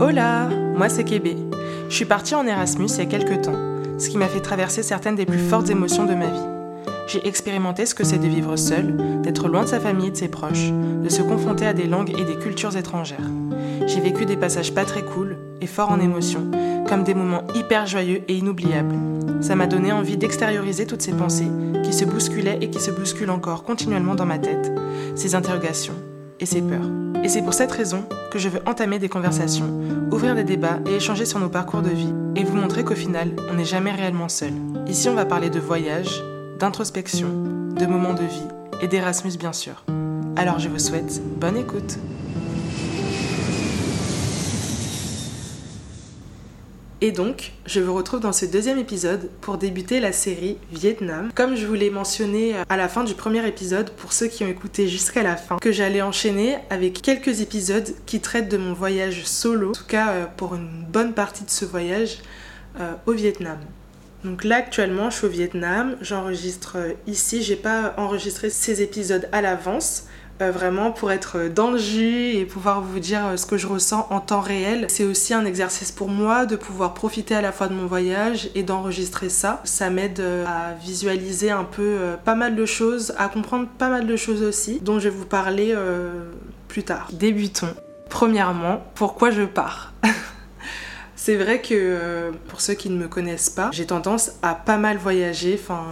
Hola, moi c'est Kébé. Je suis partie en Erasmus il y a quelques temps, ce qui m'a fait traverser certaines des plus fortes émotions de ma vie. J'ai expérimenté ce que c'est de vivre seul, d'être loin de sa famille et de ses proches, de se confronter à des langues et des cultures étrangères. J'ai vécu des passages pas très cool et forts en émotions, comme des moments hyper joyeux et inoubliables. Ça m'a donné envie d'extérioriser toutes ces pensées qui se bousculaient et qui se bousculent encore continuellement dans ma tête, ces interrogations et ces peurs. Et c'est pour cette raison que je veux entamer des conversations, ouvrir des débats et échanger sur nos parcours de vie, et vous montrer qu'au final, on n'est jamais réellement seul. Ici, on va parler de voyage, d'introspection, de moments de vie, et d'Erasmus bien sûr. Alors je vous souhaite bonne écoute. Et donc, je vous retrouve dans ce deuxième épisode pour débuter la série Vietnam. Comme je vous l'ai mentionné à la fin du premier épisode, pour ceux qui ont écouté jusqu'à la fin, que j'allais enchaîner avec quelques épisodes qui traitent de mon voyage solo, en tout cas euh, pour une bonne partie de ce voyage euh, au Vietnam. Donc là actuellement je suis au Vietnam, j'enregistre euh, ici, j'ai pas enregistré ces épisodes à l'avance euh, vraiment pour être dans le jus et pouvoir vous dire euh, ce que je ressens en temps réel. C'est aussi un exercice pour moi de pouvoir profiter à la fois de mon voyage et d'enregistrer ça. Ça m'aide euh, à visualiser un peu pas mal de choses, à comprendre pas mal de choses aussi, dont je vais vous parler plus tard. Débutons. Premièrement, pourquoi je pars? C'est vrai que pour ceux qui ne me connaissent pas, j'ai tendance à pas mal voyager, enfin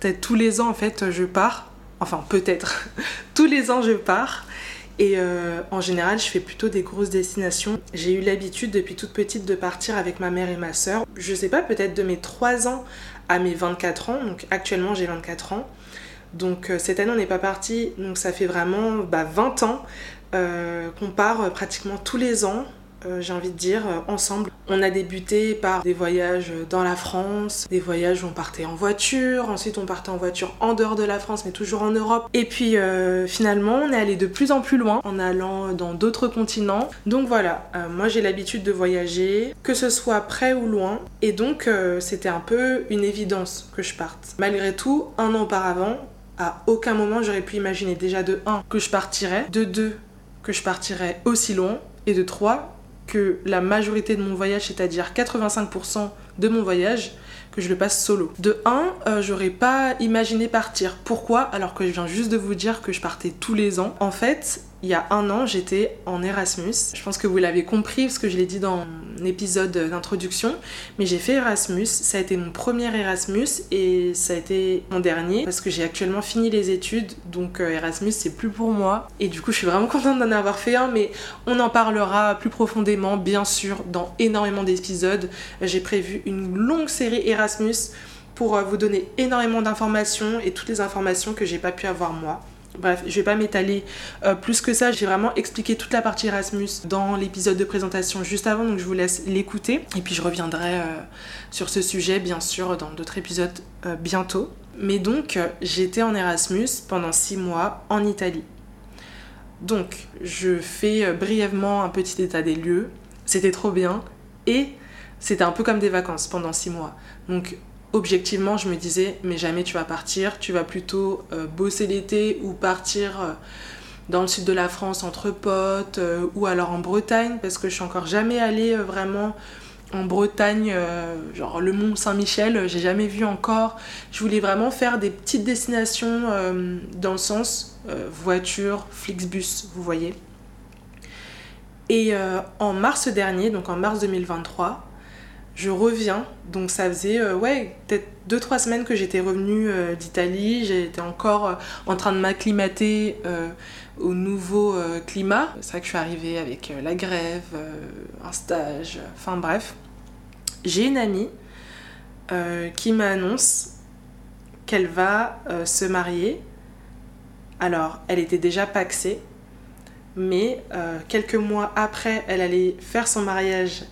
peut-être tous les ans en fait je pars Enfin, peut-être. Tous les ans, je pars. Et euh, en général, je fais plutôt des grosses destinations. J'ai eu l'habitude depuis toute petite de partir avec ma mère et ma soeur. Je sais pas, peut-être de mes 3 ans à mes 24 ans. Donc actuellement, j'ai 24 ans. Donc euh, cette année, on n'est pas parti. Donc ça fait vraiment bah, 20 ans euh, qu'on part pratiquement tous les ans. Euh, j'ai envie de dire, euh, ensemble. On a débuté par des voyages dans la France, des voyages où on partait en voiture, ensuite on partait en voiture en dehors de la France, mais toujours en Europe. Et puis euh, finalement, on est allé de plus en plus loin en allant dans d'autres continents. Donc voilà, moi j'ai l'habitude de voyager, que ce soit près ou loin. Et donc c'était un peu une évidence que je parte. Malgré tout, un an auparavant, à aucun moment j'aurais pu imaginer déjà de 1 que je partirais, de 2 que je partirais aussi loin, et de 3 la majorité de mon voyage, c'est-à-dire 85% de mon voyage, que je le passe solo. De 1, euh, j'aurais pas imaginé partir. Pourquoi? Alors que je viens juste de vous dire que je partais tous les ans. En fait, il y a un an, j'étais en Erasmus. Je pense que vous l'avez compris parce que je l'ai dit dans l'épisode d'introduction, mais j'ai fait Erasmus. Ça a été mon premier Erasmus et ça a été mon dernier parce que j'ai actuellement fini les études, donc euh, Erasmus c'est plus pour moi. Et du coup, je suis vraiment contente d'en avoir fait un, mais on en parlera plus profondément, bien sûr, dans énormément d'épisodes. J'ai prévu une longue série Erasmus pour euh, vous donner énormément d'informations et toutes les informations que j'ai pas pu avoir moi. Bref, je vais pas m'étaler euh, plus que ça. J'ai vraiment expliqué toute la partie Erasmus dans l'épisode de présentation juste avant, donc je vous laisse l'écouter. Et puis je reviendrai euh, sur ce sujet, bien sûr, dans d'autres épisodes euh, bientôt. Mais donc, j'étais en Erasmus pendant six mois en Italie. Donc, je fais brièvement un petit état des lieux. C'était trop bien. Et c'était un peu comme des vacances pendant six mois. Donc, objectivement, je me disais, mais jamais tu vas partir, tu vas plutôt euh, bosser l'été ou partir euh, dans le sud de la France entre potes euh, ou alors en Bretagne, parce que je suis encore jamais allée vraiment en Bretagne, genre le Mont Saint-Michel, j'ai jamais vu encore. Je voulais vraiment faire des petites destinations dans le sens voiture, Flixbus, vous voyez. Et en mars dernier, donc en mars 2023, je reviens. Donc ça faisait euh, ouais, peut-être 2-3 semaines que j'étais revenue euh, d'Italie. J'étais encore euh, en train de m'acclimater au nouveau climat. C'est vrai que je suis arrivée avec la grève, un stage, enfin bref. J'ai une amie qui m'annonce qu'elle va se marier. Alors, elle était déjà paxée, mais quelques mois après, elle allait faire son mariage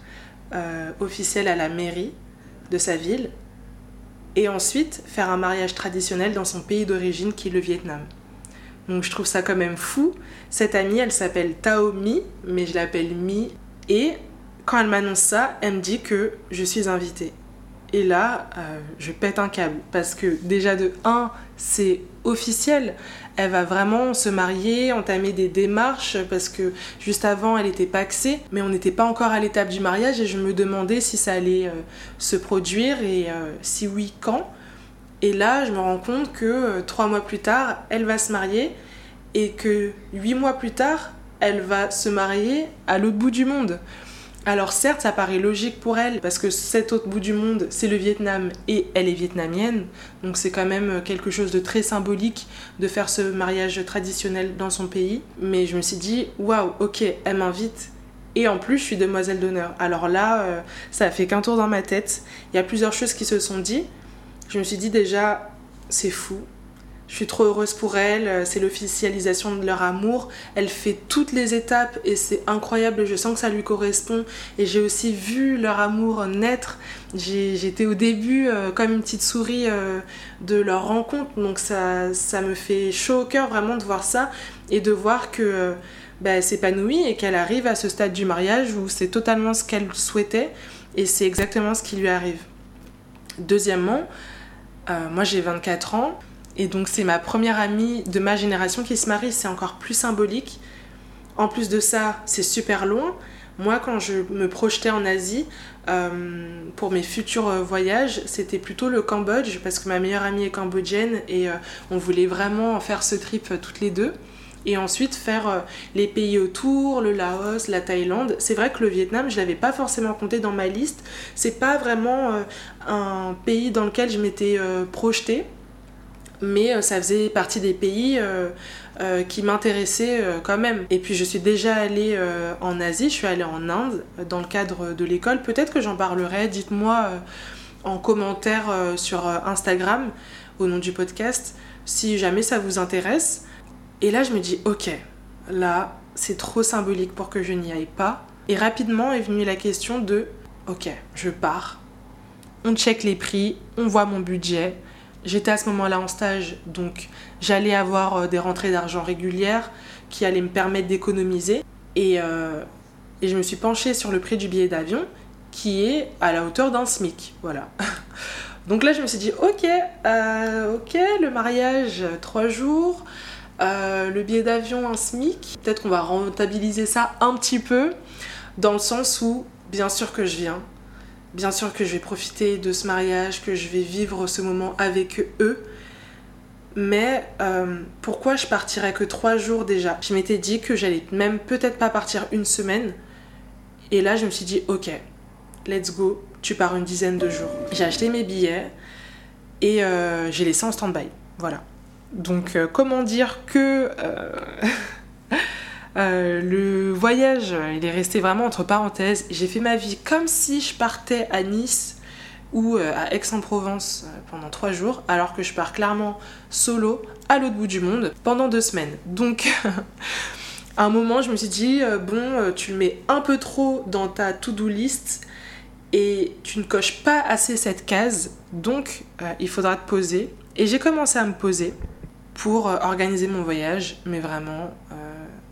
euh, officiel à la mairie de sa ville et ensuite faire un mariage traditionnel dans son pays d'origine qui est le Vietnam. Donc je trouve ça quand même fou. Cette amie, elle s'appelle Tao Mi, mais je l'appelle Mi. Et quand elle m'annonce ça, elle me dit que je suis invitée. Et là, euh, je pète un câble parce que déjà de 1, c'est officiel. Elle va vraiment se marier, entamer des démarches parce que juste avant, elle était paxée, mais on n'était pas encore à l'étape du mariage et je me demandais si ça allait euh, se produire et euh, si oui, quand. Et là, je me rends compte que trois mois plus tard, elle va se marier et que huit mois plus tard, elle va se marier à l'autre bout du monde. Alors certes, ça paraît logique pour elle, parce que cet autre bout du monde, c'est le Vietnam, et elle est vietnamienne, donc c'est quand même quelque chose de très symbolique de faire ce mariage traditionnel dans son pays. Mais je me suis dit, waouh, ok, elle m'invite, et en plus, je suis demoiselle d'honneur. Alors là, euh, ça a fait qu'un tour dans ma tête. Il y a plusieurs choses qui se sont dit. Je me suis dit déjà, c'est fou, je suis trop heureuse pour elle, euh, c'est l'officialisation de leur amour. Elle fait toutes les étapes et c'est incroyable, je sens que ça lui correspond. Et j'ai aussi vu leur amour naître. J'étais au début euh, comme une petite souris euh, de leur rencontre, donc ça, ça me fait chaud au cœur vraiment de voir ça et de voir que bah, elle s'épanouit et qu'elle arrive à ce stade du mariage où c'est totalement ce qu'elle souhaitait et c'est exactement ce qui lui arrive. Deuxièmement, moi j'ai 24 ans et donc c'est ma première amie de ma génération qui se marie, c'est encore plus symbolique. En plus de ça, c'est super loin. Moi, quand je me projetais en Asie, euh, pour mes futurs euh, voyages, c'était plutôt le Cambodge, parce que ma meilleure amie est cambodgienne et euh, on voulait vraiment faire ce trip toutes les deux. Et ensuite faire les pays autour, le Laos, la Thaïlande. C'est vrai que le Vietnam, je l'avais pas forcément compté dans ma liste. C'est pas vraiment un pays dans lequel je m'étais projetée mais euh, ça faisait partie des pays euh, euh, qui m'intéressaient quand même. Et puis je suis déjà allée en Asie, je suis allée en Inde dans le cadre de l'école. Peut-être que j'en parlerai, dites-moi en commentaire sur Instagram au nom du podcast si jamais ça vous intéresse. Et là je me dis ok, là c'est trop symbolique pour que je n'y aille pas. Et rapidement est venue la question de ok, je pars. On check les prix, on voit mon budget, J'étais à ce moment-là en stage, donc j'allais avoir euh, des rentrées d'argent régulières qui allaient me permettre d'économiser. Et, euh, et, je me suis penchée sur le prix du billet d'avion qui est à la hauteur d'un SMIC. Voilà. Donc là, je me suis dit, ok, euh, ok, le mariage, trois jours, le billet d'avion, un SMIC. Peut-être qu'on va rentabiliser ça un petit peu, dans le sens où, bien sûr que je viens, Bien sûr que je vais profiter de ce mariage, que je vais vivre ce moment avec eux. Mais euh, pourquoi je partirais que trois jours déjà? Je m'étais dit que j'allais même peut-être pas partir une semaine. Et là, je me suis dit, ok, let's go, tu pars une dizaine de jours. J'ai acheté mes billets et euh, j'ai laissé en stand-by. Voilà. Donc, euh, comment dire que Euh, le voyage, il est resté vraiment entre parenthèses. J'ai fait ma vie comme si je partais à Nice ou euh, à Aix-en-Provence euh, pendant trois jours, alors que je pars clairement solo à l'autre bout du monde pendant deux semaines. Donc, à un moment, je me suis dit, bon, tu le mets un peu trop dans ta to-do list et tu ne coches pas assez cette case, donc il faudra te poser. Et j'ai commencé à me poser pour organiser mon voyage, mais vraiment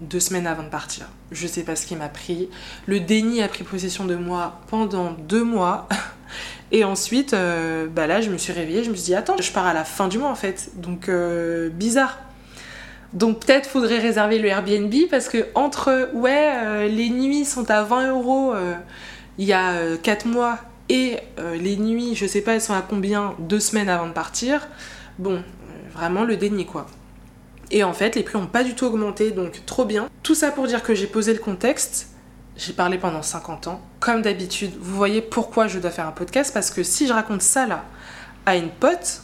deux semaines avant de partir. Je sais pas ce qui m'a pris. Le déni a pris possession de moi pendant deux mois. Et ensuite, euh, bah là, je me suis réveillée, je me suis dit, attends, je pars à la fin du mois en fait. Donc, euh, bizarre. Donc, peut-être faudrait réserver le Airbnb parce que entre, ouais, euh, les nuits sont à 20 euros il y a quatre mois et les nuits, je sais pas, elles sont à combien deux semaines avant de partir. Bon, vraiment le déni quoi. Et en fait, les prix n'ont pas du tout augmenté, donc trop bien. Tout ça pour dire que j'ai posé le contexte. J'ai parlé pendant 50 ans. Comme d'habitude, vous voyez pourquoi je dois faire un podcast, parce que si je raconte ça là à une pote,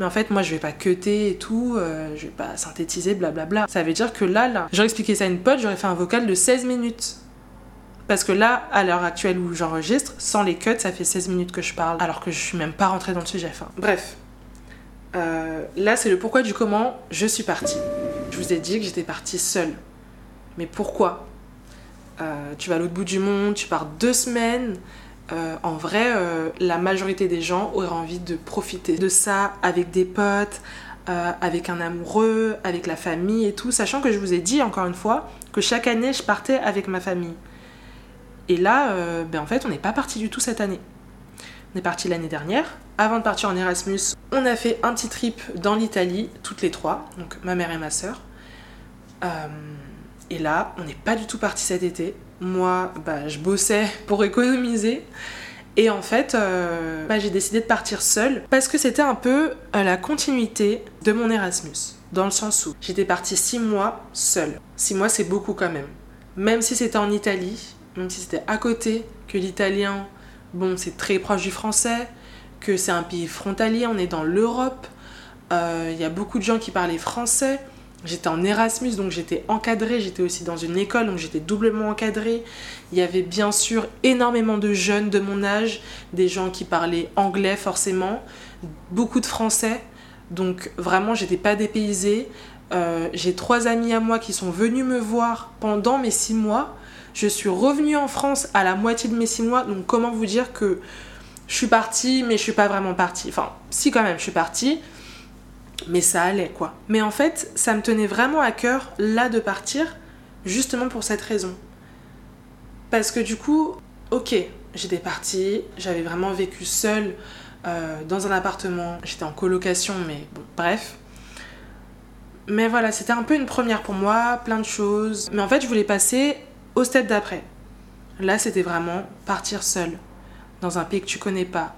mais en fait, moi, je vais pas cuter et tout, euh, je vais pas synthétiser, blablabla. Ça veut dire que là, là, j'aurais expliqué ça à une pote, j'aurais fait un vocal de 16 minutes. Parce que là, à l'heure actuelle où j'enregistre, sans les cuts, ça fait 16 minutes que je parle, alors que je suis même pas rentrée dans le sujet. Enfin, bref, euh, là, c'est le pourquoi du comment je suis partie. Je vous ai dit que j'étais partie seule. Mais pourquoi euh, Tu vas à l'autre bout du monde, tu pars deux semaines. Euh, en vrai, la majorité des gens auraient envie de profiter de ça avec des potes, avec un amoureux, avec la famille et tout, sachant que je vous ai dit encore une fois que chaque année je partais avec ma famille. Et là, ben en fait, on n'est pas parti du tout cette année. On est parti l'année dernière. Avant de partir en Erasmus, on a fait un petit trip dans l'Italie, toutes les trois, donc ma mère et ma sœur. Euh, et là, on n'est pas du tout parti cet été. Moi, bah, je bossais pour économiser. Et en fait, euh, bah, j'ai décidé de partir seule parce que c'était un peu la continuité de mon Erasmus. Dans le sens où j'étais partie six mois seule. Six mois, c'est beaucoup quand même. Même si c'était en Italie, même si c'était à côté, que l'italien, bon, c'est très proche du français, que c'est un pays frontalier, on est dans l'Europe, euh, il y a beaucoup de gens qui parlaient français. J'étais en Erasmus, donc j'étais encadrée. J'étais aussi dans une école, donc j'étais doublement encadrée. Il y avait bien sûr énormément de jeunes de mon âge, des gens qui parlaient anglais forcément, beaucoup de français. Donc vraiment, j'étais pas dépaysée. Euh, j'ai trois amis à moi qui sont venus me voir pendant mes six mois. Je suis revenue en France à la moitié de mes six mois. Donc comment vous dire que je suis partie, mais je suis pas vraiment partie. Enfin, si quand même, je suis partie mais ça allait quoi. Mais en fait, ça me tenait vraiment à cœur là de partir, justement pour cette raison. Parce que du coup, ok, j'étais partie, j'avais vraiment vécu seule euh, dans un appartement, j'étais en colocation, mais bon, bref. Mais voilà, c'était un peu une première pour moi, plein de choses. Mais en fait, je voulais passer au step d'après. Là, c'était vraiment partir seule, dans un pays que tu connais pas,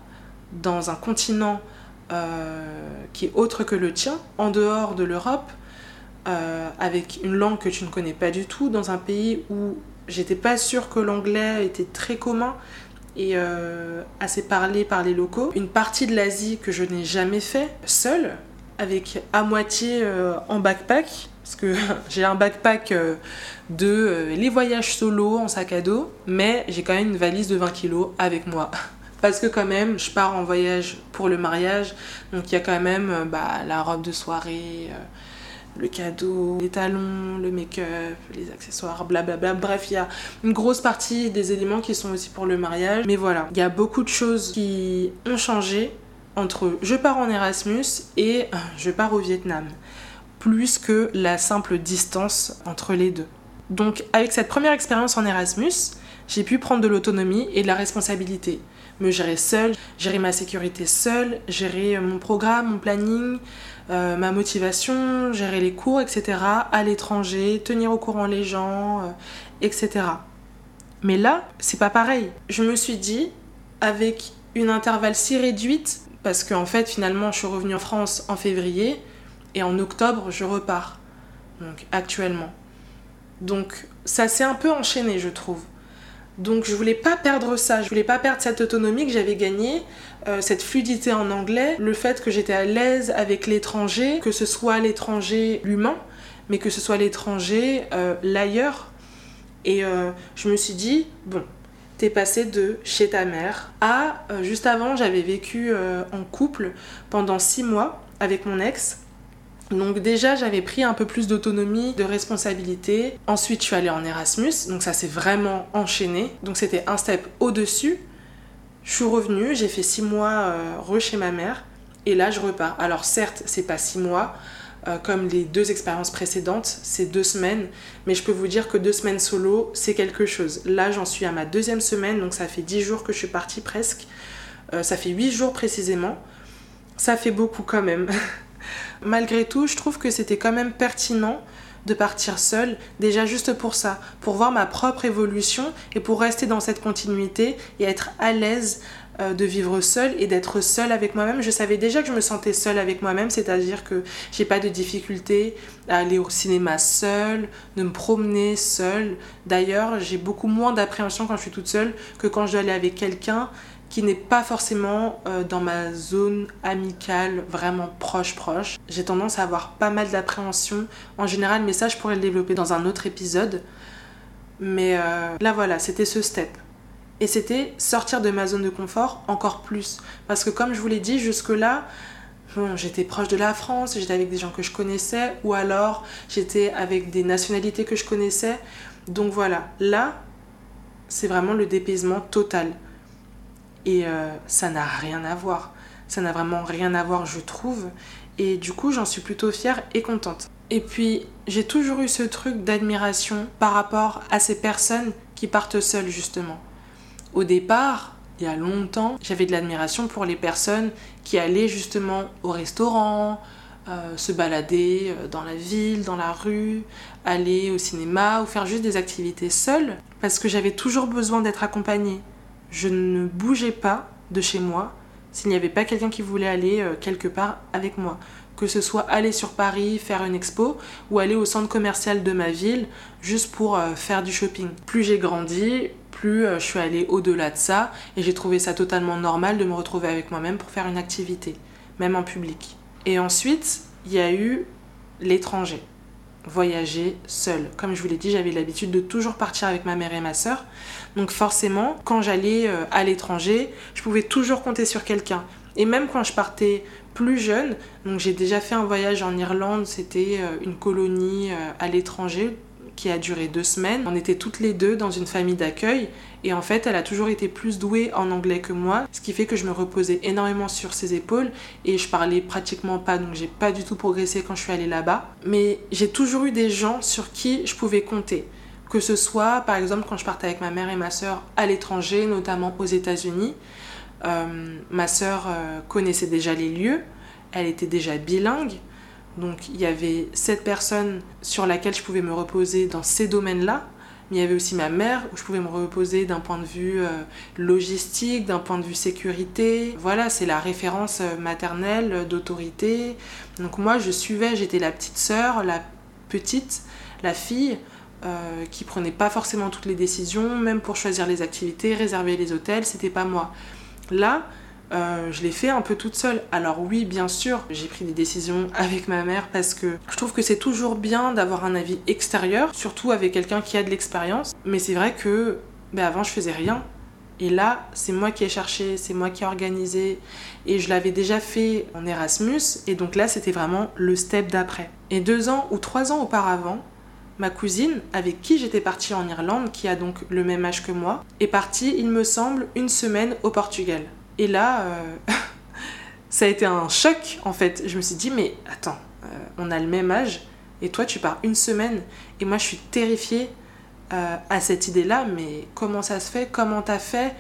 dans un continent euh, qui est autre que le tien, en dehors de l'Europe, euh, avec une langue que tu ne connais pas du tout, dans un pays où j'étais pas sûre que l'anglais était très commun et euh, assez parlé par les locaux. Une partie de l'Asie que je n'ai jamais fait seule, avec à moitié en backpack, parce que j'ai un backpack de les voyages solo en sac à dos, mais j'ai quand même une valise de 20 kilos avec moi. Parce que quand même, je pars en voyage pour le mariage, donc il y a quand même euh, bah, la robe de soirée, euh, le cadeau, les talons, le make-up, les accessoires, blablabla. Bref, il y a une grosse partie des éléments qui sont aussi pour le mariage. Mais voilà, il y a beaucoup de choses qui ont changé entre je pars en Erasmus et euh, je pars au Vietnam. Plus que la simple distance entre les deux. Donc avec cette première expérience en Erasmus, j'ai pu prendre de l'autonomie et de la responsabilité me gérer seule, gérer ma sécurité seule, gérer euh, mon programme, mon planning, euh, ma motivation, gérer les cours, etc. à l'étranger, tenir au courant les gens, euh, etc. Mais là, c'est pas pareil. Je me suis dit, avec une intervalle si réduite, parce qu'en fait, finalement, je suis revenue en France en février et en octobre, je repars. Donc, actuellement. Donc, ça s'est un peu enchaîné, je trouve. Donc je voulais pas perdre ça, je voulais pas perdre cette autonomie que j'avais gagnée, euh, cette fluidité en anglais, le fait que j'étais à l'aise avec l'étranger, que ce soit l'étranger l'humain, mais que ce soit l'étranger euh, l'ailleurs. Et euh, je me suis dit, bon, t'es passé de chez ta mère à, juste avant, j'avais vécu en couple pendant six mois avec mon ex. Donc déjà, j'avais pris un peu plus d'autonomie, de responsabilité. Ensuite, je suis allée en Erasmus, donc ça s'est vraiment enchaîné. Donc c'était un step au-dessus. Je suis revenue, j'ai fait six mois euh, re chez ma mère, et là je repars. Alors certes, c'est pas six mois, euh, comme les deux expériences précédentes, c'est deux semaines, mais je peux vous dire que deux semaines solo, c'est quelque chose. Là, j'en suis à ma deuxième semaine, donc ça fait dix jours que je suis partie presque. Euh, ça fait huit jours précisément. Ça fait beaucoup quand même. Malgré tout, je trouve que c'était quand même pertinent de partir seule, déjà juste pour ça, pour voir ma propre évolution et pour rester dans cette continuité et être à l'aise euh, de vivre seule et d'être seule avec moi-même. Je savais déjà que je me sentais seule avec moi-même, c'est-à-dire que j'ai pas de difficulté à aller au cinéma seule, de me promener seule. D'ailleurs, j'ai beaucoup moins d'appréhension quand je suis toute seule que quand je dois aller avec quelqu'un qui n'est pas forcément euh, dans ma zone amicale vraiment proche proche. J'ai tendance à avoir pas mal d'appréhension en général, mais ça je pourrais le développer dans un autre épisode. Mais euh, là voilà, c'était ce step. Et c'était sortir de ma zone de confort encore plus. Parce que comme je vous l'ai dit, jusque-là, bon, j'étais proche de la France, j'étais avec des gens que je connaissais, ou alors j'étais avec des nationalités que je connaissais. Donc voilà, là, c'est vraiment le dépaysement total. Et euh, ça n'a rien à voir. Ça n'a vraiment rien à voir, je trouve. Et du coup, j'en suis plutôt fière et contente. Et puis, j'ai toujours eu ce truc d'admiration par rapport à ces personnes qui partent seules, justement. Au départ, il y a longtemps, j'avais de l'admiration pour les personnes qui allaient justement au restaurant, euh, se balader euh, dans la ville, dans la rue, aller au cinéma ou faire juste des activités seules parce que j'avais toujours besoin d'être accompagnée. Je ne bougeais pas de chez moi s'il n'y avait pas quelqu'un qui voulait aller euh, quelque part avec moi. Que ce soit aller sur Paris, faire une expo, ou aller au centre commercial de ma ville, juste pour faire du shopping. Plus j'ai grandi, plus je suis allée au-delà de ça, et j'ai trouvé ça totalement normal de me retrouver avec moi-même pour faire une activité, même en public. Et ensuite, il y a eu l'étranger, voyager seul. Comme je vous l'ai dit, j'avais l'habitude de toujours partir avec ma mère et ma soeur. Donc forcément, quand j'allais euh, à l'étranger, je pouvais toujours compter sur quelqu'un. Et même quand je partais plus jeune, donc j'ai déjà fait un voyage en Irlande, c'était euh, une colonie euh, à l'étranger qui a duré deux semaines. On était toutes les deux dans une famille d'accueil et en fait elle a toujours été plus douée en anglais que moi, ce qui fait que je me reposais énormément sur ses épaules et je parlais pratiquement pas donc j'ai pas du tout progressé quand je suis allée là-bas. Mais j'ai toujours eu des gens sur qui je pouvais compter. Que ce soit par exemple quand je partais avec ma mère et ma soeur à l'étranger, notamment aux États-Unis. Euh, ma soeur euh, connaissait déjà les lieux, elle était déjà bilingue. Donc il y avait cette personne sur laquelle je pouvais me reposer dans ces domaines-là, mais il y avait aussi ma mère où je pouvais me reposer d'un point de vue euh, logistique, d'un point de vue sécurité. Voilà, c'est la référence euh, maternelle euh, d'autorité. Donc moi je suivais, j'étais la petite sœur, la petite, la fille. qui prenait pas forcément toutes les décisions, même pour choisir les activités, réserver les hôtels, c'était pas moi. Là, euh, je l'ai fait un peu toute seule. Alors oui, bien sûr, j'ai pris des décisions avec ma mère parce que je trouve que c'est toujours bien d'avoir un avis extérieur, surtout avec quelqu'un qui a de l'expérience. Mais c'est vrai que ben avant, je faisais rien. Et là, c'est moi qui ai cherché, c'est moi qui ai organisé. Et je l'avais déjà fait en Erasmus. Et donc là, c'était vraiment le step d'après. Et deux ans ou trois ans auparavant, ma cousine, avec qui j'étais partie en Irlande, qui a donc le même âge que moi, est partie, il me semble, une semaine au Portugal. Et là, euh, ça a été un choc en fait. Je me suis dit, mais attends, euh, on a le même âge et toi tu pars une semaine. Et moi je suis terrifiée euh, à cette idée-là, mais comment ça se fait? Comment t'as fait?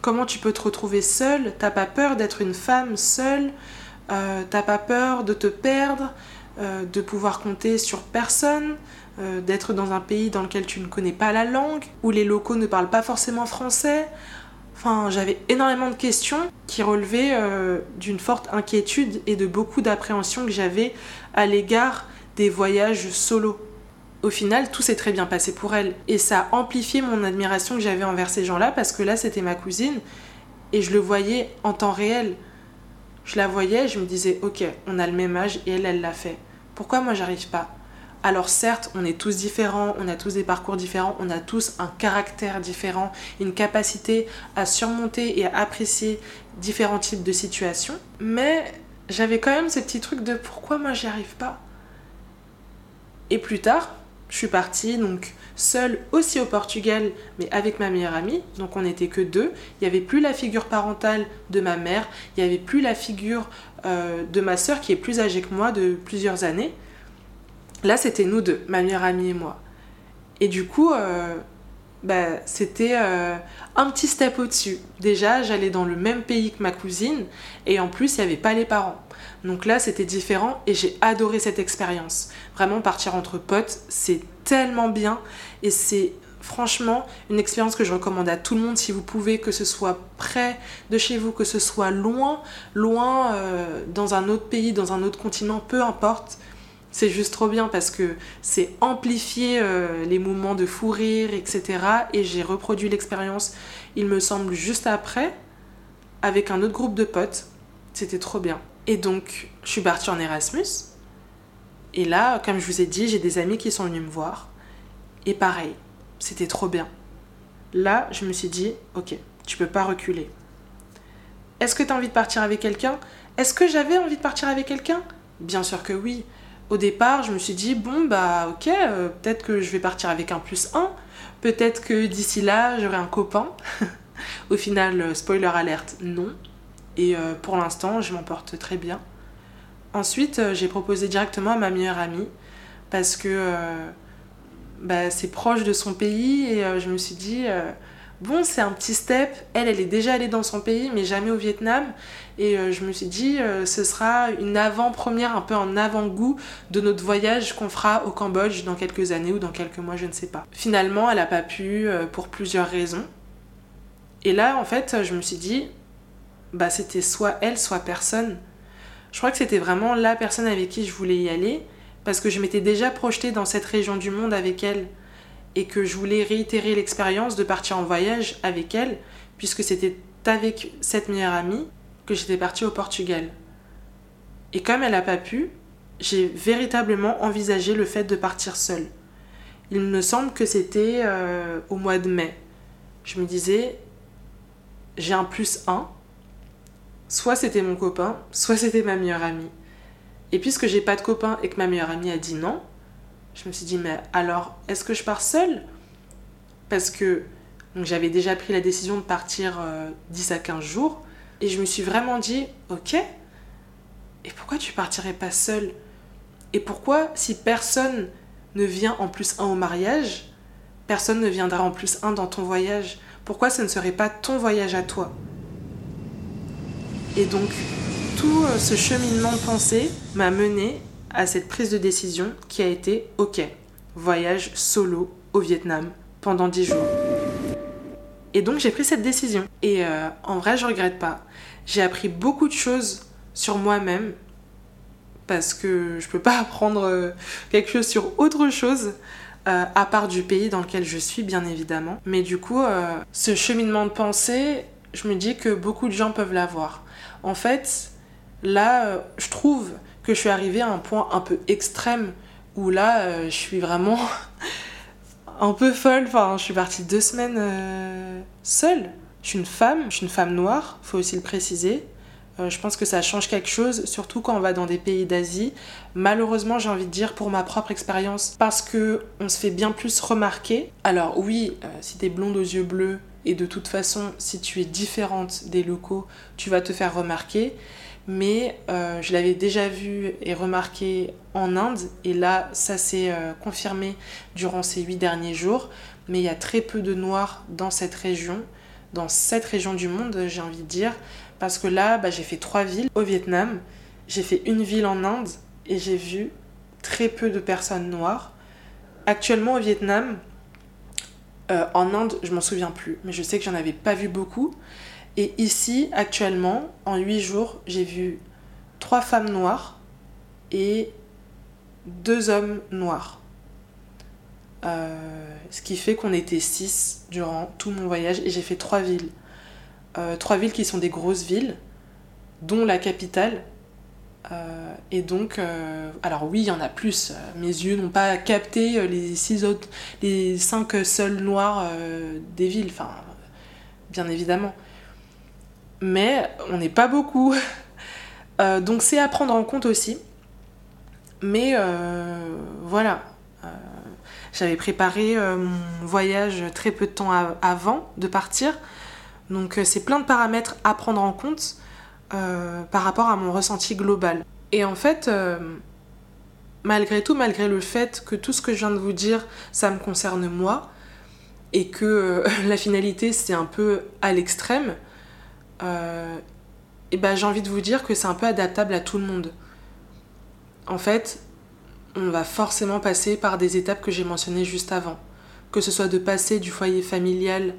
Comment tu peux te retrouver seule? T'as pas peur d'être une femme seule? T'as pas peur de te perdre? De pouvoir compter sur personne? D'être dans un pays dans lequel tu ne connais pas la langue? Où les locaux ne parlent pas forcément français? Enfin, j'avais énormément de questions qui relevaient euh, d'une forte inquiétude et de beaucoup d'appréhension que j'avais à l'égard des voyages solo. Au final, tout s'est très bien passé pour elle et ça a amplifié mon admiration que j'avais envers ces gens-là parce que là, c'était ma cousine et je le voyais en temps réel. Je la voyais, je me disais, ok, on a le même âge et elle, elle l'a fait. Pourquoi moi, j'arrive pas? Alors certes, on est tous différents, on a tous des parcours différents, on a tous un caractère différent, une capacité à surmonter et à apprécier différents types de situations, mais j'avais quand même ce petit truc de pourquoi moi j'y arrive pas. Et plus tard, je suis partie donc seule aussi au Portugal, mais avec ma meilleure amie, donc on n'était que deux. Il n'y avait plus la figure parentale de ma mère, il n'y avait plus la figure euh, de ma soeur qui est plus âgée que moi de plusieurs années. Là, c'était nous deux, ma meilleure amie et moi. Et du coup, euh, bah, c'était euh, un petit step au-dessus. Déjà, j'allais dans le même pays que ma cousine et en plus, il n'y avait pas les parents. Donc là, c'était différent et j'ai adoré cette expérience. Vraiment, partir entre potes, c'est tellement bien et c'est franchement une expérience que je recommande à tout le monde si vous pouvez, que ce soit près de chez vous, que ce soit loin, loin euh, dans un autre pays, dans un autre continent, peu importe c'est juste trop bien parce que c'est amplifier euh, les moments de fou rire, etc. Et j'ai reproduit l'expérience, il me semble, juste après, avec un autre groupe de potes. C'était trop bien. Et donc, je suis partie en Erasmus. Et là, comme je vous ai dit, j'ai des amis qui sont venus me voir. Et pareil, c'était trop bien. Là, je me suis dit, ok, tu peux pas reculer. Est-ce que tu as envie de partir avec quelqu'un? Est-ce que j'avais envie de partir avec quelqu'un? Bien sûr que oui au départ, je me suis dit, bon, bah ok, euh, peut-être que je vais partir avec un plus 1, peut-être que d'ici là, j'aurai un copain. Au final, euh, spoiler alerte, non. Et euh, pour l'instant, je m'en porte très bien. Ensuite, j'ai proposé directement à ma meilleure amie, parce que bah, c'est proche de son pays, et je me suis dit, bon, c'est un petit step. Elle, elle est déjà allée dans son pays, mais jamais au Vietnam. Et euh, je me suis dit, euh, ce sera une avant-première, un peu en avant-goût de notre voyage qu'on fera au Cambodge dans quelques années ou dans quelques mois, je ne sais pas. Finalement, elle n'a pas pu euh, pour plusieurs raisons. Et là, en fait, je me suis dit, bah, c'était soit elle, soit personne. Je crois que c'était vraiment la personne avec qui je voulais y aller, parce que je m'étais déjà projetée dans cette région du monde avec elle et que je voulais réitérer l'expérience de partir en voyage avec elle, puisque c'était avec cette meilleure amie que j'étais partie au Portugal. Et comme elle n'a pas pu, j'ai véritablement envisagé le fait de partir seule. Il me semble que c'était euh, au mois de mai. Je me disais, j'ai un plus un. Soit c'était mon copain, soit c'était ma meilleure amie. Et puisque j'ai pas de copain et que ma meilleure amie a dit non, je me suis dit, mais alors, est-ce que je pars seule? Parce que j'avais déjà pris la décision de partir 10 euh, à 15 jours. Et je me suis vraiment dit, ok, et pourquoi tu partirais pas seule? Et pourquoi, si personne ne vient en plus un au mariage, personne ne viendra en plus un dans ton voyage? Pourquoi ce ne serait pas ton voyage à toi? Et donc, tout euh, ce cheminement de pensée m'a mené à cette prise de décision qui a été OK, voyage solo au Vietnam pendant 10 jours. Et donc j'ai pris cette décision. Et euh, en vrai, je regrette pas. J'ai appris beaucoup de choses sur moi-même parce que je peux pas apprendre euh, quelque chose sur autre chose euh, à part du pays dans lequel je suis, bien évidemment. Mais du coup, ce cheminement de pensée, je me dis que beaucoup de gens peuvent l'avoir. En fait, là, je trouve que je suis arrivée à un point un peu extrême où là, je suis vraiment un peu folle. Je suis partie deux semaines euh, seule. Je suis une femme, je suis une femme noire, faut aussi le préciser. Euh, je pense que ça change quelque chose, surtout quand on va dans des pays d'Asie. Malheureusement, j'ai envie de dire pour ma propre expérience, parce que on se fait bien plus remarquer. Alors oui, si t'es blonde aux yeux bleus et de toute façon, si tu es différente des locaux, tu vas te faire remarquer mais euh, je l'avais déjà vu et remarqué en Inde, et là, ça s'est euh, confirmé durant ces huit derniers jours, mais il y a très peu de noirs dans cette région, dans cette région du monde, j'ai envie de dire, parce que là, bah, j'ai fait trois villes au Vietnam, j'ai fait une ville en Inde, et j'ai vu très peu de personnes noires. Actuellement au Vietnam, euh, en Inde, je m'en souviens plus, mais je sais que j'en avais pas vu beaucoup. Et ici, actuellement, en 8 jours, j'ai vu 3 femmes noires et 2 hommes noirs. Euh, ce qui fait qu'on était 6 durant tout mon voyage et j'ai fait 3 villes. Euh, 3 villes qui sont des grosses villes, dont la capitale. Euh, et donc, euh, alors oui, il y en a plus. Mes yeux n'ont pas capté les six autres, les 5 seuls noirs des villes. Bien évidemment mais on n'est pas beaucoup. Euh, donc c'est à prendre en compte aussi. Mais euh, voilà, euh, j'avais préparé mon voyage très peu de temps avant de partir. Donc c'est plein de paramètres à prendre en compte par rapport à mon ressenti global. Et en fait, malgré tout, malgré le fait que tout ce que je viens de vous dire, ça me concerne moi, et que la finalité c'est un peu à l'extrême, euh, et ben, j'ai envie de vous dire que c'est un peu adaptable à tout le monde. En fait, on va forcément passer par des étapes que j'ai mentionnées juste avant. Que ce soit de passer du foyer familial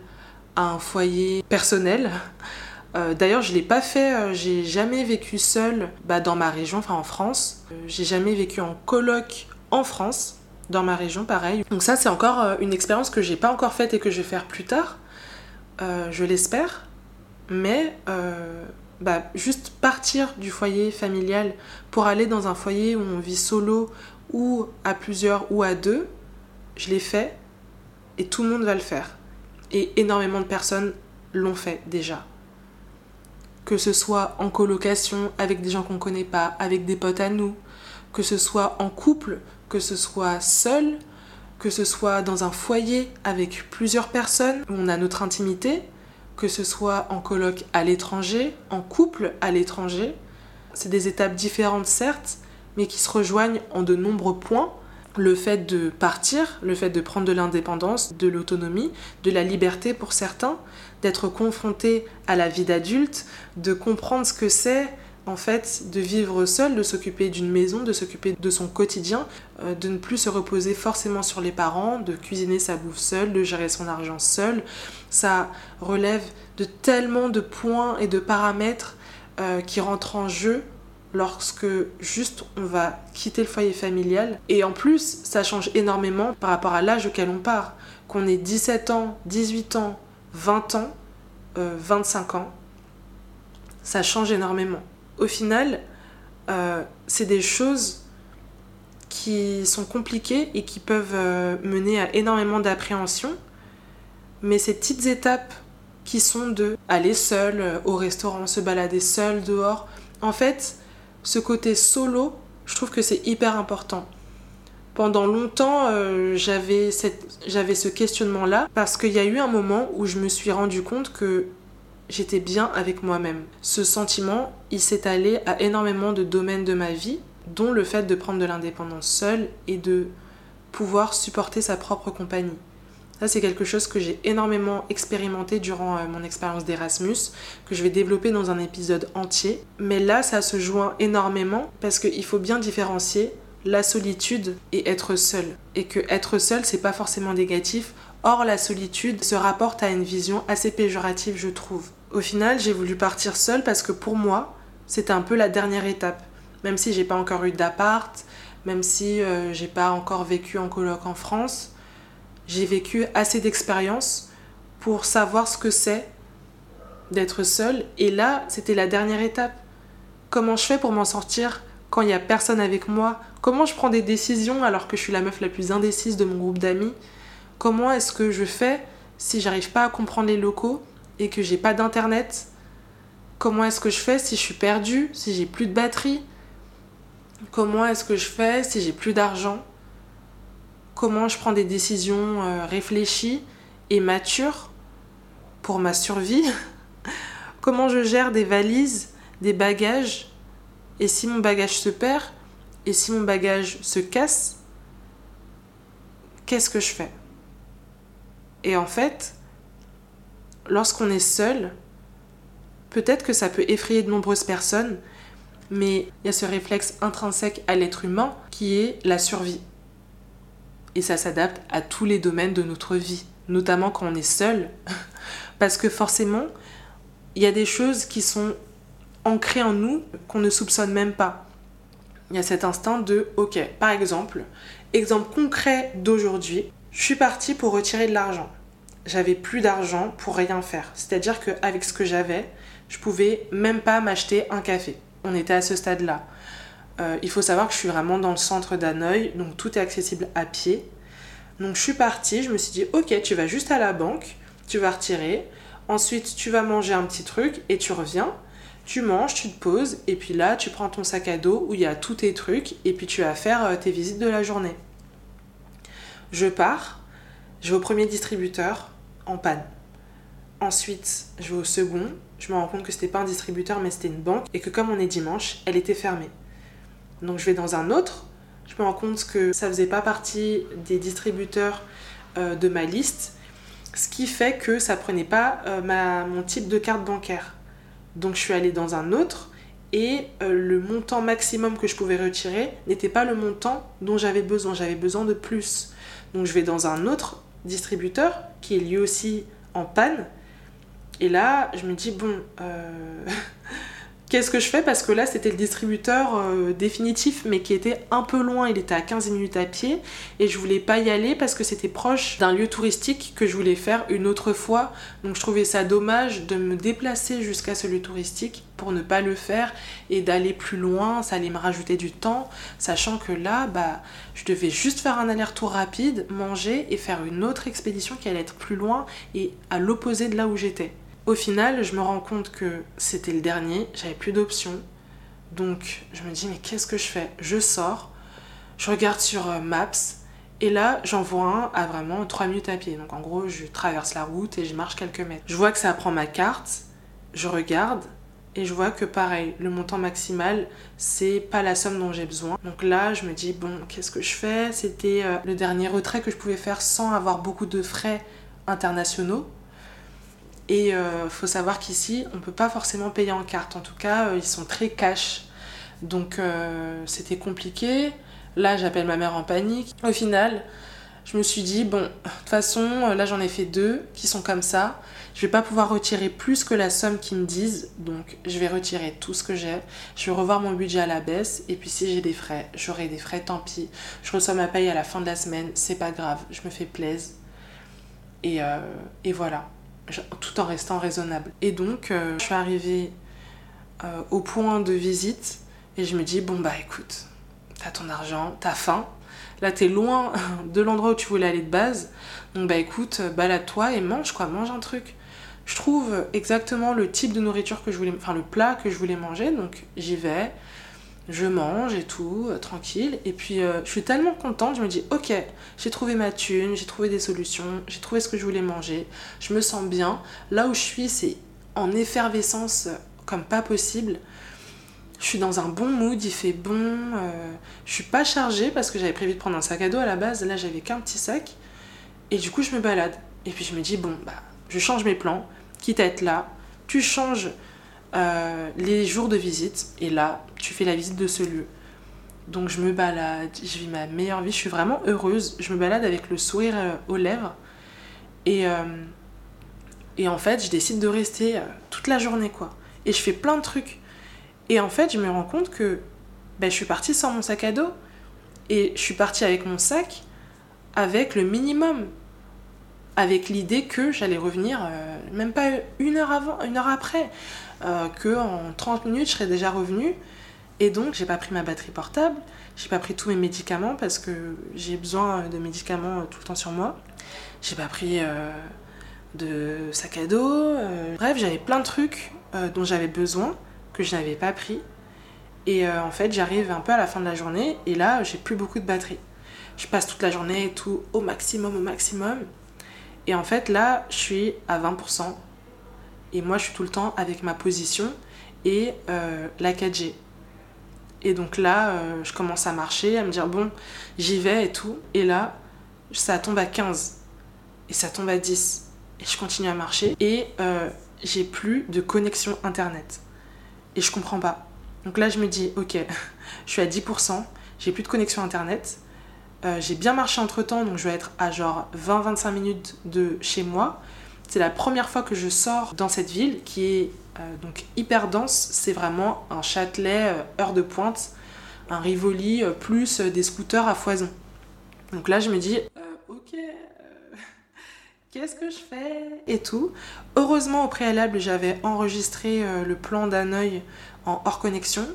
à un foyer personnel. Euh, d'ailleurs, je ne l'ai pas fait, euh, j'ai jamais vécu seule bah, dans ma région, enfin en France. j'ai jamais vécu en coloc en France, dans ma région, pareil. Donc ça, c'est encore une expérience que j'ai pas encore faite et que je vais faire plus tard. je l'espère mais euh, bah, juste partir du foyer familial pour aller dans un foyer où on vit solo ou à plusieurs ou à deux, je l'ai fait et tout le monde va le faire. Et énormément de personnes l'ont fait déjà. Que ce soit en colocation avec des gens qu'on ne connaît pas, avec des potes à nous, que ce soit en couple, que ce soit seul, que ce soit dans un foyer avec plusieurs personnes où on a notre intimité, que ce soit en colloque à l'étranger, en couple à l'étranger. C'est des étapes différentes certes, mais qui se rejoignent en de nombreux points. le fait de partir, le fait de prendre de l'indépendance, de l'autonomie, de la liberté pour certains, d'être confronté à la vie d'adulte, de comprendre ce que c'est en fait de vivre seul, de s'occuper d'une maison, de s'occuper de son quotidien, euh, de ne plus se reposer forcément sur les parents, de cuisiner sa bouffe seule, de gérer son argent seul. Ça relève de tellement de points et de paramètres euh, qui rentrent en jeu lorsque juste on va quitter le foyer familial. Et en plus, ça change énormément par rapport à l'âge auquel on part. Qu'on ait 17 ans, 18 ans, 20 ans, 25 euh, ans, ça change énormément. Au final, euh, c'est des choses qui sont compliquées et qui peuvent euh, mener à énormément d'appréhension. Mais ces petites étapes qui sont de aller seul au restaurant, se balader seul dehors, en fait, ce côté solo, je trouve que c'est hyper important. Pendant longtemps, euh, j'avais ce questionnement-là parce qu'il y a eu un moment où je me suis rendu compte que j'étais bien avec moi-même. Ce sentiment, il s'est allé à énormément de domaines de ma vie, dont le fait de prendre de l'indépendance seule et de pouvoir supporter sa propre compagnie. Ça, c'est quelque chose que j'ai énormément expérimenté durant euh, mon expérience d'Erasmus, que je vais développer dans un épisode entier. Mais là, ça se joint énormément parce qu'il faut bien différencier la solitude et être seul. Et que être seul, c'est pas forcément négatif. Or, la solitude se rapporte à une vision assez péjorative, je trouve. Au final, j'ai voulu partir seule parce que pour moi, c'était un peu la dernière étape. Même si j'ai pas encore eu d'appart, même si euh, j'ai pas encore vécu en coloc en France, j'ai vécu assez d'expérience pour savoir ce que c'est d'être seule. Et là, c'était la dernière étape. Comment je fais pour m'en sortir quand il n'y a personne avec moi? Comment je prends des décisions alors que je suis la meuf la plus indécise de mon groupe d'amis? Comment est-ce que je fais si j'arrive pas à comprendre les locaux et que j'ai pas d'internet? Comment est-ce que je fais si je suis perdue, si j'ai plus de batterie? Comment est-ce que je fais si j'ai plus d'argent? Comment je prends des décisions euh, réfléchies et matures pour ma survie, comment je gère des valises, des bagages, et si mon bagage se perd, et si mon bagage se casse, qu'est-ce que je fais? Et en fait, lorsqu'on est seul, peut-être que ça peut effrayer de nombreuses personnes, mais il y a ce réflexe intrinsèque à l'être humain qui est la survie et ça s'adapte à tous les domaines de notre vie, notamment quand on est seul, parce que forcément, il y a des choses qui sont ancrées en nous qu'on ne soupçonne même pas. Il y a cet instinct de, ok, par exemple, exemple concret d'aujourd'hui, je suis partie pour retirer de l'argent. J'avais plus d'argent pour rien faire. C'est-à-dire qu'avec ce que j'avais, je pouvais même pas m'acheter un café. On était à ce stade-là. Euh, il faut savoir que je suis vraiment dans le centre d'Hanoï, donc tout est accessible à pied. Donc je suis partie, je me suis dit, ok, tu vas juste à la banque, tu vas retirer, ensuite tu vas manger un petit truc et tu reviens. Tu manges, tu te poses, et puis là, tu prends ton sac à dos où il y a tous tes trucs, et puis tu vas faire euh, tes visites de la journée. Je pars, je vais au premier distributeur en panne. Ensuite, je vais au second, je me rends compte que c'était pas un distributeur mais c'était une banque et que comme on est dimanche, elle était fermée. Donc je vais dans un autre, je me rends compte que ça faisait pas partie des distributeurs euh, de ma liste, ce qui fait que ça prenait pas euh, ma, mon type de carte bancaire. Donc je suis allée dans un autre et euh, le montant maximum que je pouvais retirer n'était pas le montant dont j'avais besoin, j'avais besoin de plus. Donc je vais dans un autre distributeur qui est lui aussi en panne. Et là, je me dis, bon, Qu'est-ce que je fais Parce que là, c'était le distributeur euh, définitif, mais qui était un peu loin. Il était à 15 minutes à pied. Et je voulais pas y aller parce que c'était proche d'un lieu touristique que je voulais faire une autre fois. Donc je trouvais ça dommage de me déplacer jusqu'à ce lieu touristique pour ne pas le faire et d'aller plus loin. Ça allait me rajouter du temps, sachant que là, bah, je devais juste faire un aller-retour rapide, manger et faire une autre expédition qui allait être plus loin et à l'opposé de là où j'étais. Au final, je me rends compte que c'était le dernier, j'avais plus d'options. Donc je me dis mais qu'est-ce que je fais? Je sors, je regarde sur euh, Maps et là j'en vois un à vraiment 3 minutes à pied. Donc en gros je traverse la route et je marche quelques mètres. Je vois que ça prend ma carte, je regarde et je vois que pareil, le montant maximal, c'est pas la somme dont j'ai besoin. Donc là, je me dis, bon, qu'est-ce que je fais? C'était euh, le dernier retrait que je pouvais faire sans avoir beaucoup de frais internationaux. Et il euh, faut savoir qu'ici, on peut pas forcément payer en carte. En tout cas, euh, ils sont très cash. Donc c'était compliqué. Là, j'appelle ma mère en panique. Au final, je me suis dit, bon, de toute façon, là j'en ai fait deux qui sont comme ça. Je vais pas pouvoir retirer plus que la somme qu'ils me disent, donc je vais retirer tout ce que j'ai. Je vais revoir mon budget à la baisse, et puis si j'ai des frais, j'aurai des frais, tant pis. Je reçois ma paye à la fin de la semaine, c'est pas grave, je me fais plaisir. Euh, et voilà, tout en restant raisonnable. Et donc, euh, je suis arrivée euh, au point de visite, et je me dis, bon bah écoute, t'as ton argent, t'as faim, Là, t'es loin de l'endroit où tu voulais aller de base. Donc, bah écoute, balade-toi et mange quoi, mange un truc. Je trouve exactement le type de nourriture que je voulais, enfin le plat que je voulais manger. Donc, j'y vais, je mange et tout, euh, tranquille. Et puis, euh, je suis tellement contente, je me dis, ok, j'ai trouvé ma thune, j'ai trouvé des solutions, j'ai trouvé ce que je voulais manger, je me sens bien. Là où je suis, c'est en effervescence comme pas possible je suis dans un bon mood, il fait bon, euh, je suis pas chargée parce que j'avais prévu de prendre un sac à dos à la base, là j'avais qu'un petit sac, et du coup je me balade. Et puis je me dis, bon, bah, je change mes plans, quitte à être là, tu changes euh, les jours de visite, et là tu fais la visite de ce lieu. Donc je me balade, je vis ma meilleure vie, je suis vraiment heureuse, je me balade avec le sourire euh, aux lèvres, et, et en fait je décide de rester toute la journée quoi. Et je fais plein de trucs et en fait, je me rends compte que ben, je suis partie sans mon sac à dos. Et je suis partie avec mon sac avec le minimum. Avec l'idée que j'allais revenir euh, même pas une heure avant, une heure après. Euh, que en 30 minutes, je serais déjà revenue. Et donc, j'ai pas pris ma batterie portable, j'ai pas pris tous mes médicaments parce que j'ai besoin de médicaments euh, tout le temps sur moi. J'ai pas pris de sac à dos. bref, j'avais plein de trucs dont j'avais besoin que je n'avais pas pris. Et euh, en fait, j'arrive un peu à la fin de la journée et là, j'ai plus beaucoup de batterie. Je passe toute la journée et tout au maximum, au maximum. Et en fait, là, je suis à 20%. Et moi, je suis tout le temps avec ma position et euh, la 4G. Et donc là, euh, je commence à marcher, à me dire, bon, j'y vais et tout. Et là, ça tombe à 15. Et ça tombe à 10. Et je continue à marcher. Et j'ai plus de connexion Internet et je comprends pas. Donc là, je me dis, ok, je suis à 10%, j'ai plus de connexion internet, euh, j'ai bien marché entre temps, donc je vais être à genre 20-25 minutes de chez moi. C'est la première fois que je sors dans cette ville qui est euh, donc hyper dense. C'est vraiment un Châtelet euh, heure de pointe, un Rivoli plus des scooters à foison. Donc là, je me dis, ok, qu'est-ce que je fais Et tout. Heureusement, au préalable, j'avais enregistré euh, le plan d'un œil en hors connexion,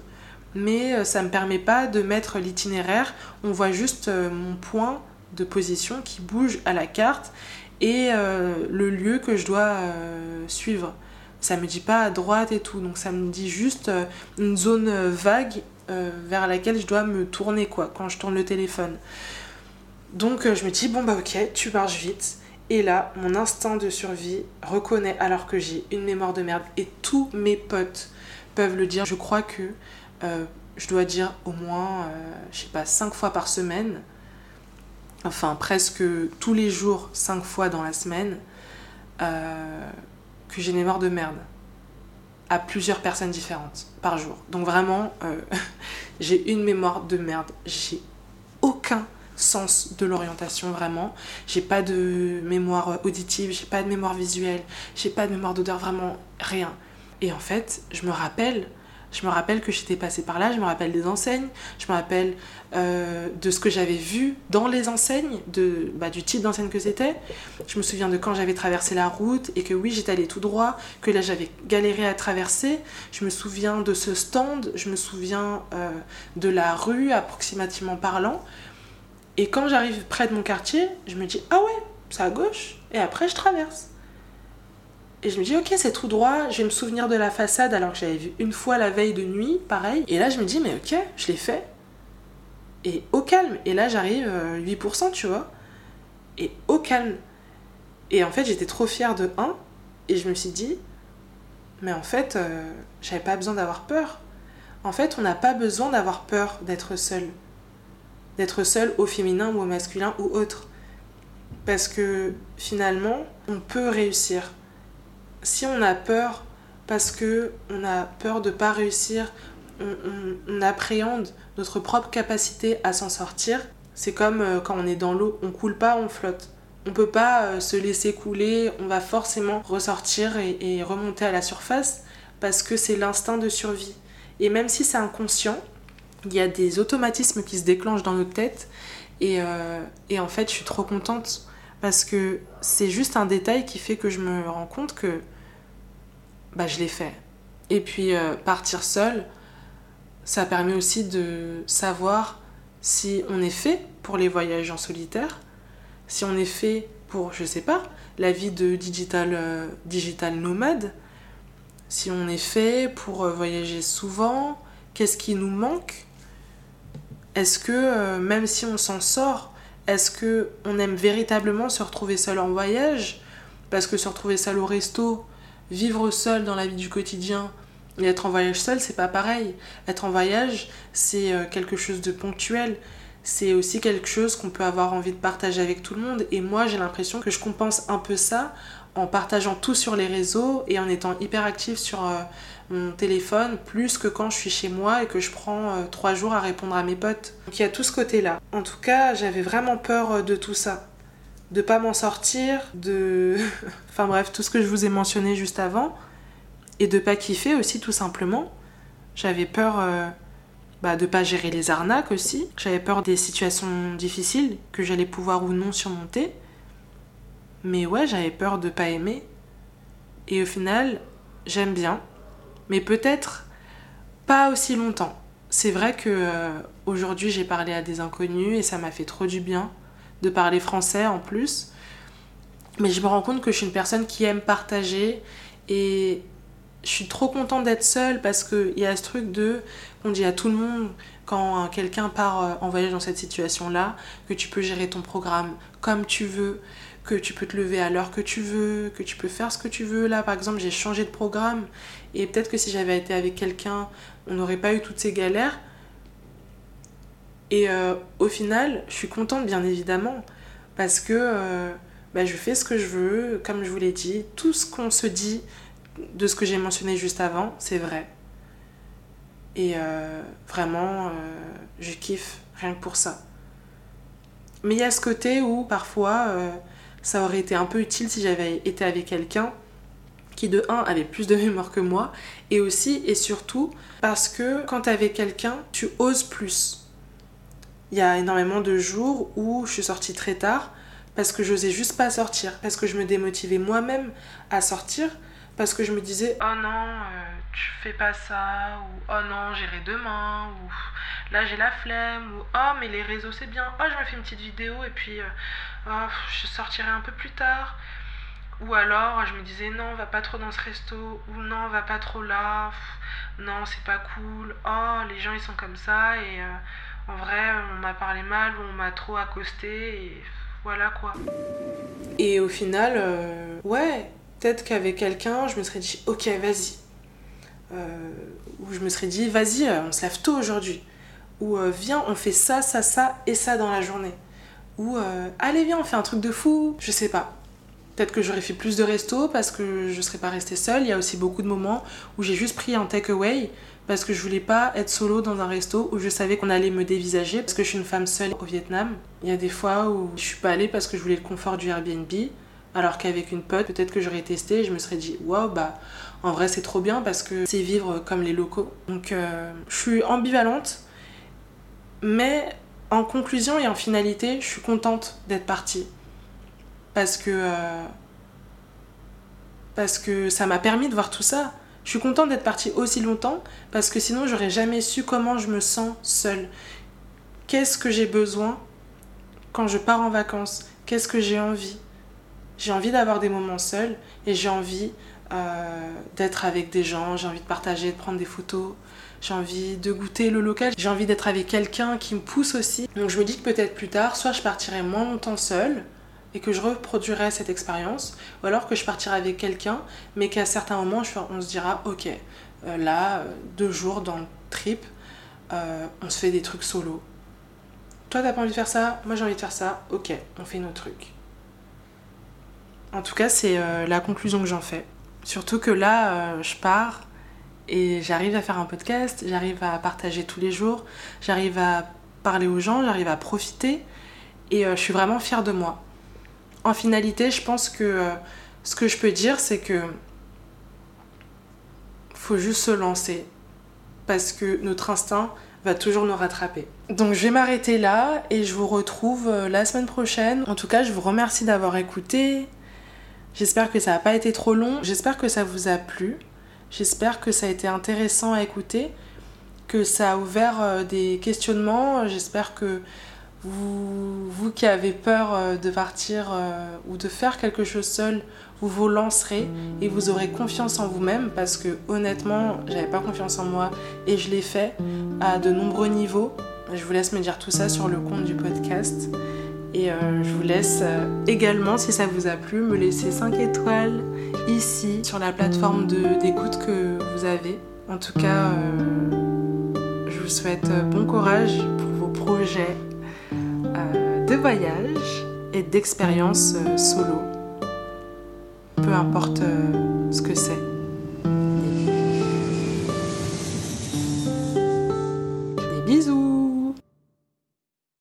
mais euh, ça ne me permet pas de mettre l'itinéraire. On voit juste euh, mon point de position qui bouge à la carte et le lieu que je dois suivre. Ça me dit pas à droite et tout, donc ça me dit juste une zone vague vers laquelle je dois me tourner quoi quand je tourne le téléphone. Donc je me dis bon bah ok, tu marches vite et là, mon instinct de survie reconnaît alors que j'ai une mémoire de merde et tous mes potes peuvent le dire. Je crois que euh, je dois dire au moins, euh, je sais pas, cinq fois par semaine, enfin presque tous les jours, cinq fois dans la semaine, euh, que j'ai une mémoire de merde à plusieurs personnes différentes par jour. Donc vraiment, j'ai une mémoire de merde. J'ai aucun sens de l'orientation vraiment. J'ai pas de mémoire auditive, j'ai pas de mémoire visuelle, j'ai pas de mémoire d'odeur, vraiment rien. Et en fait, je me rappelle, je me rappelle que j'étais passée par là, je me rappelle des enseignes, je me rappelle euh, de ce que j'avais vu dans les enseignes, bah, du type d'enseigne que c'était. Je me souviens de quand j'avais traversé la route et que oui, j'étais allée tout droit, que là j'avais galéré à traverser. Je me souviens de ce stand, je me souviens euh, de la rue approximativement parlant. Et quand j'arrive près de mon quartier, je me dis ah ouais, c'est à gauche. Et après, je traverse. Et je me dis ok, c'est tout droit. Je vais me souvenir de la façade alors que j'avais vu une fois la veille de nuit, pareil. Et là, je me dis mais ok, je l'ai fait. Et au calme. Et là, j'arrive 8%, euh, tu vois. Et au calme. Et en fait, j'étais trop fière de 1. Et je me suis dit, Mais en fait, euh, j'avais pas besoin d'avoir peur. En fait, on n'a pas besoin d'avoir peur d'être seul. D'être seul au féminin ou au masculin ou autre. Parce que finalement, on peut réussir. Si on a peur parce que on a peur de pas réussir, on, appréhende notre propre capacité à s'en sortir. C'est comme euh, quand on est dans l'eau, on coule pas, on flotte. On peut pas euh, se laisser couler, on va forcément ressortir et, remonter à la surface parce que c'est l'instinct de survie. Et même si c'est inconscient, il y a des automatismes qui se déclenchent dans notre tête. Et, euh, et en fait, je suis trop contente parce que c'est juste un détail qui fait que je me rends compte que bah, je l'ai fait. Et puis partir seule, ça permet aussi de savoir si on est fait pour les voyages en solitaire, si on est fait pour, je sais pas, la vie de digital, euh, digital nomade, si on est fait pour euh, voyager souvent, qu'est-ce qui nous manque? Est-ce que euh, même si on s'en sort, est-ce que on aime véritablement se retrouver seul en voyage? Parce que se retrouver seul au resto, vivre seul dans la vie du quotidien, et être en voyage seul, c'est pas pareil. Être en voyage, c'est euh, quelque chose de ponctuel. C'est aussi quelque chose qu'on peut avoir envie de partager avec tout le monde. Et moi, j'ai l'impression que je compense un peu ça en partageant tout sur les réseaux et en étant hyper active sur euh, mon téléphone, plus que quand je suis chez moi et que je prends euh, trois jours à répondre à mes potes. Donc il y a tout ce côté-là. En tout cas, j'avais vraiment peur de tout ça. De pas m'en sortir, de. enfin bref, tout ce que je vous ai mentionné juste avant et de pas kiffer aussi tout simplement. J'avais peur euh, bah, de pas gérer les arnaques aussi. J'avais peur des situations difficiles que j'allais pouvoir ou non surmonter. Mais ouais, j'avais peur de pas aimer. Et au final, j'aime bien, mais peut-être pas aussi longtemps. C'est vrai que euh, aujourd'hui j'ai parlé à des inconnus et ça m'a fait trop du bien de parler français en plus. Mais je me rends compte que je suis une personne qui aime partager et je suis trop contente d'être seule parce qu'il y a ce truc de, on dit à tout le monde quand quelqu'un part euh, en voyage dans cette situation-là, que tu peux gérer ton programme comme tu veux, que tu peux te lever à l'heure que tu veux, que tu peux faire ce que tu veux. Là, par exemple, j'ai changé de programme et peut-être que si j'avais été avec quelqu'un, on n'aurait pas eu toutes ces galères. Et euh, au final, je suis contente, bien évidemment, parce que euh, bah, je fais ce que je veux, comme je vous l'ai dit, tout ce qu'on se dit de ce que j'ai mentionné juste avant, c'est vrai. Et euh, vraiment, je kiffe rien que pour ça. Mais il y a ce côté où parfois, ça aurait été un peu utile si j'avais été avec quelqu'un qui de 1 avait plus de mémoire que moi, et aussi et surtout parce que quand t'es avec quelqu'un, tu oses plus. Il y a énormément de jours où je suis sortie très tard parce que j'osais juste pas sortir, parce que je me démotivais moi-même à sortir, parce que je me disais oh non euh, tu fais pas ça ou oh non j'irai demain ou là j'ai la flemme ou oh mais les réseaux c'est bien oh je me fais une petite vidéo et puis euh, oh, je sortirai un peu plus tard. Ou alors je me disais non va pas trop dans ce resto ou non va pas trop là non c'est pas cool oh les gens ils sont comme ça et euh, en vrai on m'a parlé mal on m'a trop accosté et voilà quoi et au final ouais Peut-être qu'avec quelqu'un, je me serais dit, ok, vas-y. Euh, ou je me serais dit, vas-y, euh, on se lève tôt aujourd'hui. Ou euh, viens, on fait ça, ça, ça et ça dans la journée. Ou allez, viens, on fait un truc de fou. Je sais pas. Peut-être que j'aurais fait plus de resto parce que je serais pas restée seule. Il y a aussi beaucoup de moments où j'ai juste pris un takeaway parce que je voulais pas être solo dans un resto où je savais qu'on allait me dévisager parce que je suis une femme seule au Vietnam. Il y a des fois où je suis pas allée parce que je voulais le confort du Airbnb. Alors qu'avec une pote, peut-être que j'aurais testé et je me serais dit, waouh, bah en vrai c'est trop bien parce que c'est vivre comme les locaux. Donc euh, je suis ambivalente, mais en conclusion et en finalité, je suis contente d'être partie. Parce que. Euh, parce que ça m'a permis de voir tout ça. Je suis contente d'être partie aussi longtemps parce que sinon j'aurais jamais su comment je me sens seule. Qu'est-ce que j'ai besoin quand je pars en vacances? Qu'est-ce que j'ai envie? J'ai envie d'avoir des moments seuls et j'ai envie euh, d'être avec des gens, j'ai envie de partager, de prendre des photos, j'ai envie de goûter le local, j'ai envie d'être avec quelqu'un qui me pousse aussi. Donc je me dis que peut-être plus tard, soit je partirai moins longtemps seule, et que je reproduirai cette expérience, ou alors que je partirai avec quelqu'un, mais qu'à certains moments, on se dira, ok, euh, là, deux jours dans le trip, euh, on se fait des trucs solo. Toi, t'as pas envie de faire ça, moi j'ai envie de faire ça, ok, on fait nos trucs. En tout cas, c'est euh, la conclusion que j'en fais. Surtout que là, je pars et j'arrive à faire un podcast, j'arrive à partager tous les jours, j'arrive à parler aux gens, j'arrive à profiter et je suis vraiment fière de moi. En finalité, je pense que ce que je peux dire, c'est que faut juste se lancer parce que notre instinct va toujours nous rattraper. Donc je vais m'arrêter là et je vous retrouve euh, la semaine prochaine. En tout cas, je vous remercie d'avoir écouté. J'espère que ça n'a pas été trop long. J'espère que ça vous a plu. J'espère que ça a été intéressant à écouter, que ça a ouvert euh, des questionnements. J'espère que vous, vous qui avez peur euh, de partir ou de faire quelque chose seul vous vous lancerez et vous aurez confiance en vous-même parce que honnêtement, j'avais pas confiance en moi et je l'ai fait à de nombreux niveaux. Je vous laisse me dire tout ça sur le compte du podcast. Et euh, je vous laisse euh, également, si ça vous a plu, me laisser 5 étoiles ici sur la plateforme d'écoute que vous avez. En tout cas, euh, je vous souhaite bon courage pour vos projets de voyage et d'expérience solo peu importe euh, ce que c'est. Des bisous